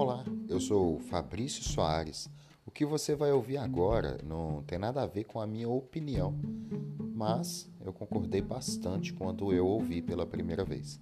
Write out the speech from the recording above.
Olá, eu sou Fabrício Soares. O que você vai ouvir agora não tem nada a ver com a minha opinião, mas eu concordei bastante quando eu ouvi pela primeira vez.